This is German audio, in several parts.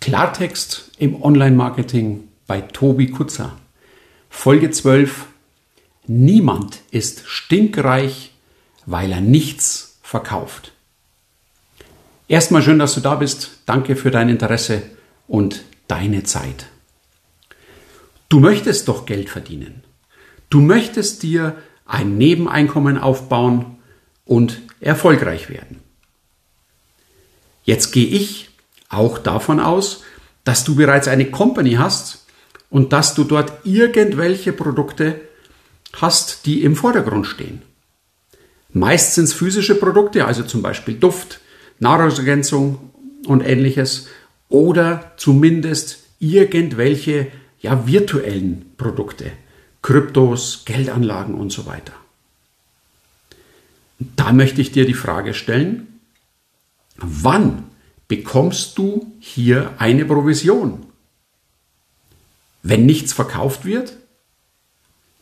Klartext im Online-Marketing bei Tobi Kutzer. Folge 12. Niemand ist stinkreich, weil er nichts verkauft. Erstmal schön, dass du da bist. Danke für dein Interesse und deine Zeit. Du möchtest doch Geld verdienen. Du möchtest dir ein Nebeneinkommen aufbauen und erfolgreich werden. Jetzt gehe ich auch davon aus, dass du bereits eine Company hast und dass du dort irgendwelche Produkte hast, die im Vordergrund stehen. Meist sind es physische Produkte, also zum Beispiel Duft, Nahrungsergänzung und ähnliches, oder zumindest irgendwelche ja, virtuellen Produkte, Kryptos, Geldanlagen und so weiter. Da möchte ich dir die Frage stellen, wann bekommst du hier eine Provision. Wenn nichts verkauft wird?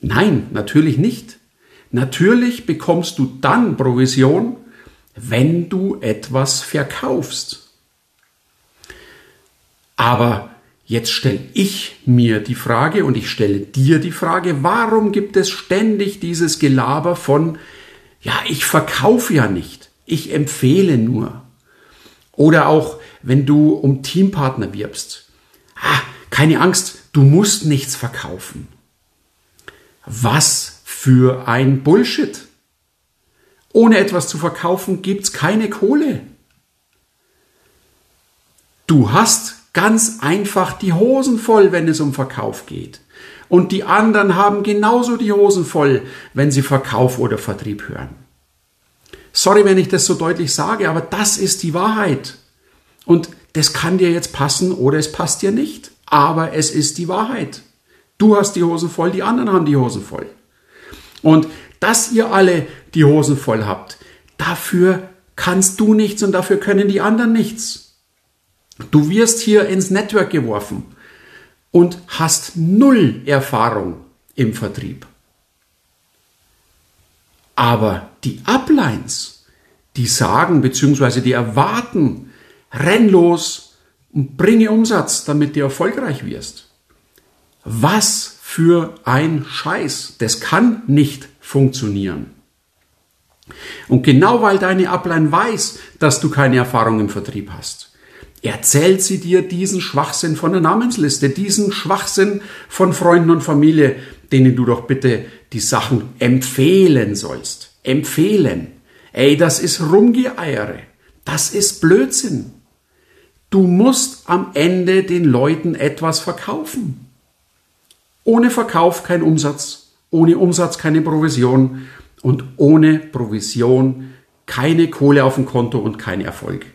Nein, natürlich nicht. Natürlich bekommst du dann Provision, wenn du etwas verkaufst. Aber jetzt stelle ich mir die Frage und ich stelle dir die Frage, warum gibt es ständig dieses Gelaber von, ja, ich verkaufe ja nicht, ich empfehle nur. Oder auch, wenn du um Teampartner wirbst. Ah, keine Angst, du musst nichts verkaufen. Was für ein Bullshit. Ohne etwas zu verkaufen gibt's keine Kohle. Du hast ganz einfach die Hosen voll, wenn es um Verkauf geht. Und die anderen haben genauso die Hosen voll, wenn sie Verkauf oder Vertrieb hören. Sorry, wenn ich das so deutlich sage, aber das ist die Wahrheit. Und das kann dir jetzt passen oder es passt dir nicht. Aber es ist die Wahrheit. Du hast die Hosen voll, die anderen haben die Hosen voll. Und dass ihr alle die Hosen voll habt, dafür kannst du nichts und dafür können die anderen nichts. Du wirst hier ins Network geworfen und hast null Erfahrung im Vertrieb. Aber die Uplines, die sagen bzw. die erwarten, renn los und bringe Umsatz, damit du erfolgreich wirst. Was für ein Scheiß. Das kann nicht funktionieren. Und genau weil deine Upline weiß, dass du keine Erfahrung im Vertrieb hast, erzählt sie dir diesen Schwachsinn von der Namensliste, diesen Schwachsinn von Freunden und Familie, denen du doch bitte die Sachen empfehlen sollst. Empfehlen. Ey, das ist Rumgeeiere. Das ist Blödsinn. Du musst am Ende den Leuten etwas verkaufen. Ohne Verkauf kein Umsatz, ohne Umsatz keine Provision und ohne Provision keine Kohle auf dem Konto und kein Erfolg.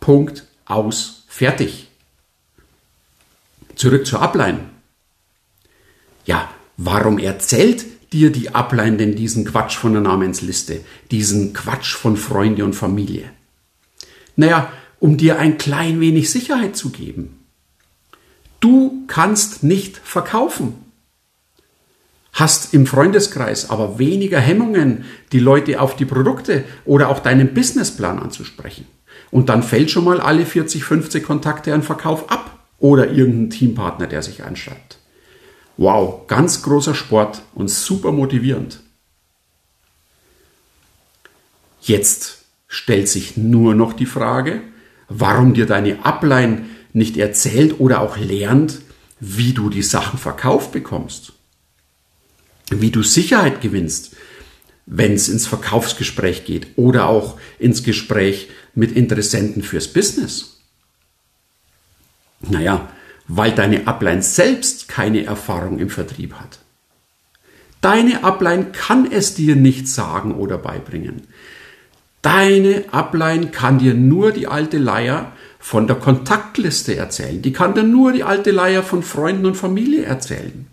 Punkt, aus, fertig. Zurück zur Ablein. Ja, warum erzählt dir die Ablein denn diesen Quatsch von der Namensliste, diesen Quatsch von Freunde und Familie? Naja, um dir ein klein wenig Sicherheit zu geben. Du kannst nicht verkaufen. Hast im Freundeskreis aber weniger Hemmungen, die Leute auf die Produkte oder auch deinen Businessplan anzusprechen. Und dann fällt schon mal alle 40, 50 Kontakte an Verkauf ab oder irgendein Teampartner, der sich einschreibt. Wow, ganz großer Sport und super motivierend. Jetzt stellt sich nur noch die Frage, warum dir deine Upline nicht erzählt oder auch lernt, wie du die Sachen verkauft bekommst. Wie du Sicherheit gewinnst, wenn es ins Verkaufsgespräch geht oder auch ins Gespräch mit Interessenten fürs Business. Naja, weil deine Upline selbst keine Erfahrung im Vertrieb hat. Deine Upline kann es dir nicht sagen oder beibringen. Deine Upline kann dir nur die alte Leier von der Kontaktliste erzählen. Die kann dir nur die alte Leier von Freunden und Familie erzählen.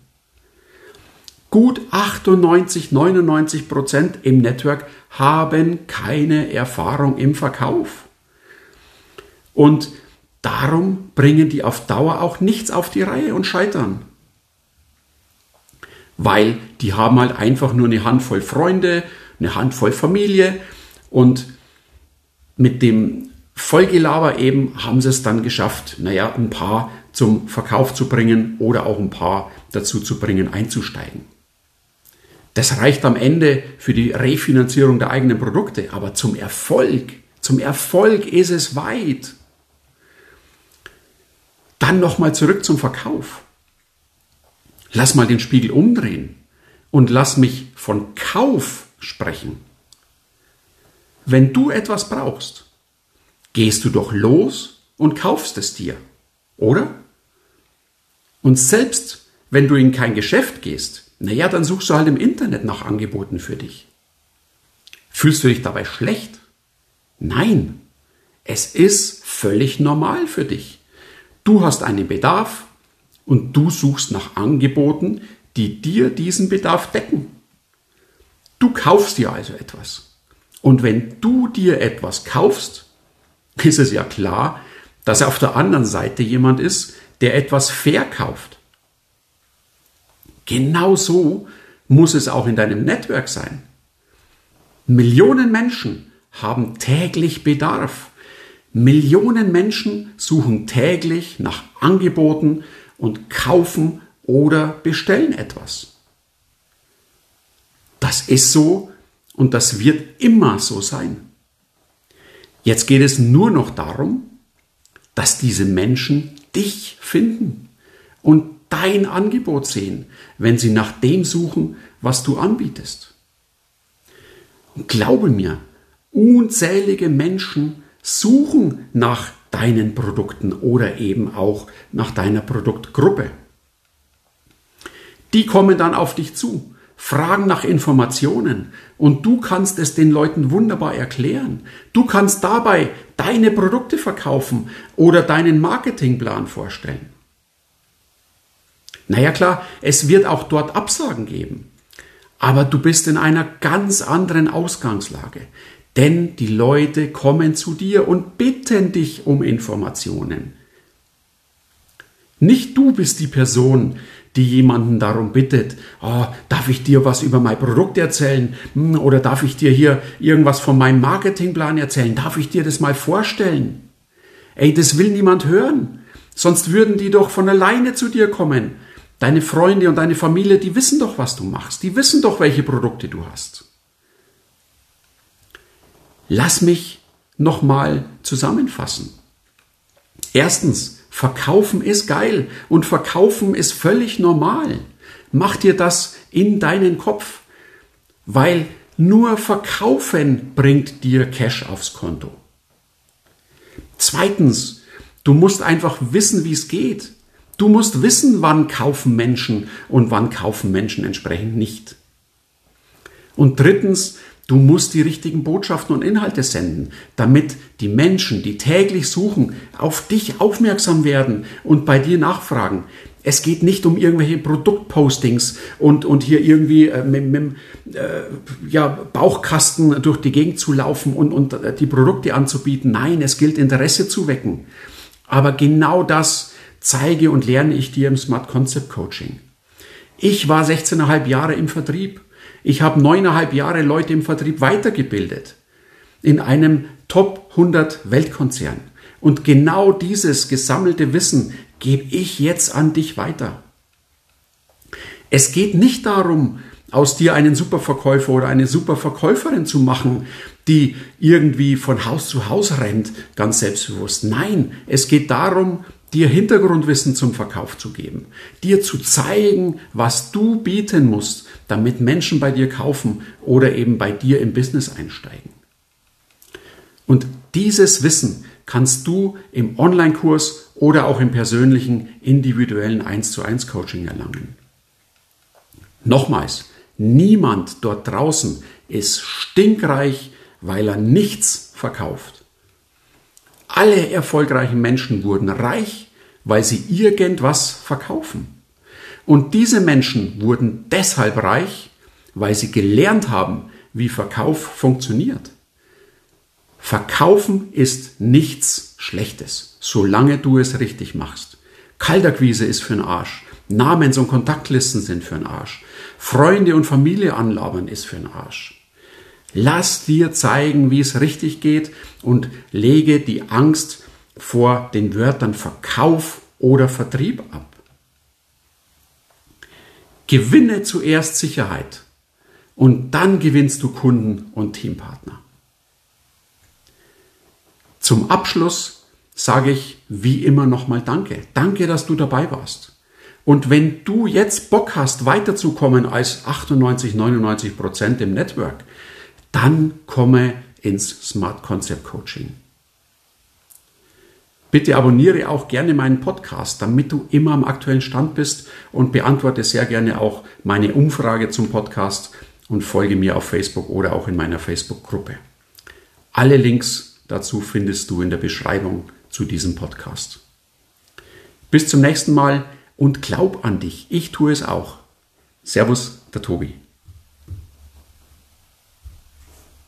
Gut 98, 99 Prozent im Network haben keine Erfahrung im Verkauf. Und darum bringen die auf Dauer auch nichts auf die Reihe und scheitern. Weil die haben halt einfach nur eine Handvoll Freunde, eine Handvoll Familie und mit dem Vollgelaber eben haben sie es dann geschafft, naja, ein paar zum Verkauf zu bringen oder auch ein paar dazu zu bringen, einzusteigen. Das reicht am Ende für die Refinanzierung der eigenen Produkte, aber zum Erfolg, zum Erfolg ist es weit. Dann nochmal zurück zum Verkauf. Lass mal den Spiegel umdrehen und lass mich von Kauf sprechen. Wenn du etwas brauchst, gehst du doch los und kaufst es dir, oder? Und selbst wenn du in kein Geschäft gehst, naja, dann suchst du halt im Internet nach Angeboten für dich. Fühlst du dich dabei schlecht? Nein, es ist völlig normal für dich. Du hast einen Bedarf und du suchst nach Angeboten, die dir diesen Bedarf decken. Du kaufst dir also etwas. Und wenn du dir etwas kaufst, ist es ja klar, dass auf der anderen Seite jemand ist, der etwas verkauft. Genauso muss es auch in deinem Network sein. Millionen Menschen haben täglich Bedarf. Millionen Menschen suchen täglich nach Angeboten und kaufen oder bestellen etwas. Das ist so und das wird immer so sein. Jetzt geht es nur noch darum, dass diese Menschen dich finden und dein Angebot sehen, wenn sie nach dem suchen, was du anbietest. Und glaube mir, unzählige Menschen suchen nach deinen Produkten oder eben auch nach deiner Produktgruppe. Die kommen dann auf dich zu, fragen nach Informationen und du kannst es den Leuten wunderbar erklären. Du kannst dabei deine Produkte verkaufen oder deinen Marketingplan vorstellen. Naja klar, es wird auch dort Absagen geben. Aber du bist in einer ganz anderen Ausgangslage. Denn die Leute kommen zu dir und bitten dich um Informationen. Nicht du bist die Person, die jemanden darum bittet, oh, darf ich dir was über mein Produkt erzählen hm, oder darf ich dir hier irgendwas von meinem Marketingplan erzählen, darf ich dir das mal vorstellen? Ey, das will niemand hören, sonst würden die doch von alleine zu dir kommen Deine Freunde und deine Familie, die wissen doch, was du machst. Die wissen doch, welche Produkte du hast. Lass mich nochmal zusammenfassen. Erstens, verkaufen ist geil und verkaufen ist völlig normal. Mach dir das in deinen Kopf, weil nur verkaufen bringt dir Cash aufs Konto. Zweitens, du musst einfach wissen, wie es geht. Du musst wissen, wann kaufen Menschen und wann kaufen Menschen entsprechend nicht. Und drittens, du musst die richtigen Botschaften und Inhalte senden, damit die Menschen, die täglich suchen, auf dich aufmerksam werden und bei dir nachfragen. Es geht nicht um irgendwelche Produktpostings und, und hier irgendwie äh, mit, mit äh, ja, Bauchkasten durch die Gegend zu laufen und, und äh, die Produkte anzubieten. Nein, es gilt Interesse zu wecken. Aber genau das zeige und lerne ich dir im Smart Concept Coaching. Ich war 16,5 Jahre im Vertrieb. Ich habe neuneinhalb Jahre Leute im Vertrieb weitergebildet. In einem Top 100 Weltkonzern. Und genau dieses gesammelte Wissen gebe ich jetzt an dich weiter. Es geht nicht darum, aus dir einen Superverkäufer oder eine Superverkäuferin zu machen, die irgendwie von Haus zu Haus rennt, ganz selbstbewusst. Nein, es geht darum, dir Hintergrundwissen zum Verkauf zu geben, dir zu zeigen, was du bieten musst, damit Menschen bei dir kaufen oder eben bei dir im Business einsteigen. Und dieses Wissen kannst du im Online-Kurs oder auch im persönlichen individuellen 1 zu 1 Coaching erlangen. Nochmals, niemand dort draußen ist stinkreich, weil er nichts verkauft. Alle erfolgreichen Menschen wurden reich, weil sie irgendwas verkaufen. Und diese Menschen wurden deshalb reich, weil sie gelernt haben, wie Verkauf funktioniert. Verkaufen ist nichts Schlechtes, solange du es richtig machst. Kalterquise ist für den Arsch. Namens- und Kontaktlisten sind für den Arsch. Freunde und Familie anlabern ist für den Arsch. Lass dir zeigen, wie es richtig geht und lege die Angst vor den Wörtern Verkauf oder Vertrieb ab. Gewinne zuerst Sicherheit und dann gewinnst du Kunden und Teampartner. Zum Abschluss sage ich wie immer nochmal Danke. Danke, dass du dabei warst. Und wenn du jetzt Bock hast, weiterzukommen als 98, 99 Prozent im Network, dann komme ins Smart Concept Coaching. Bitte abonniere auch gerne meinen Podcast, damit du immer am aktuellen Stand bist und beantworte sehr gerne auch meine Umfrage zum Podcast und folge mir auf Facebook oder auch in meiner Facebook-Gruppe. Alle Links dazu findest du in der Beschreibung zu diesem Podcast. Bis zum nächsten Mal und glaub an dich. Ich tue es auch. Servus, der Tobi.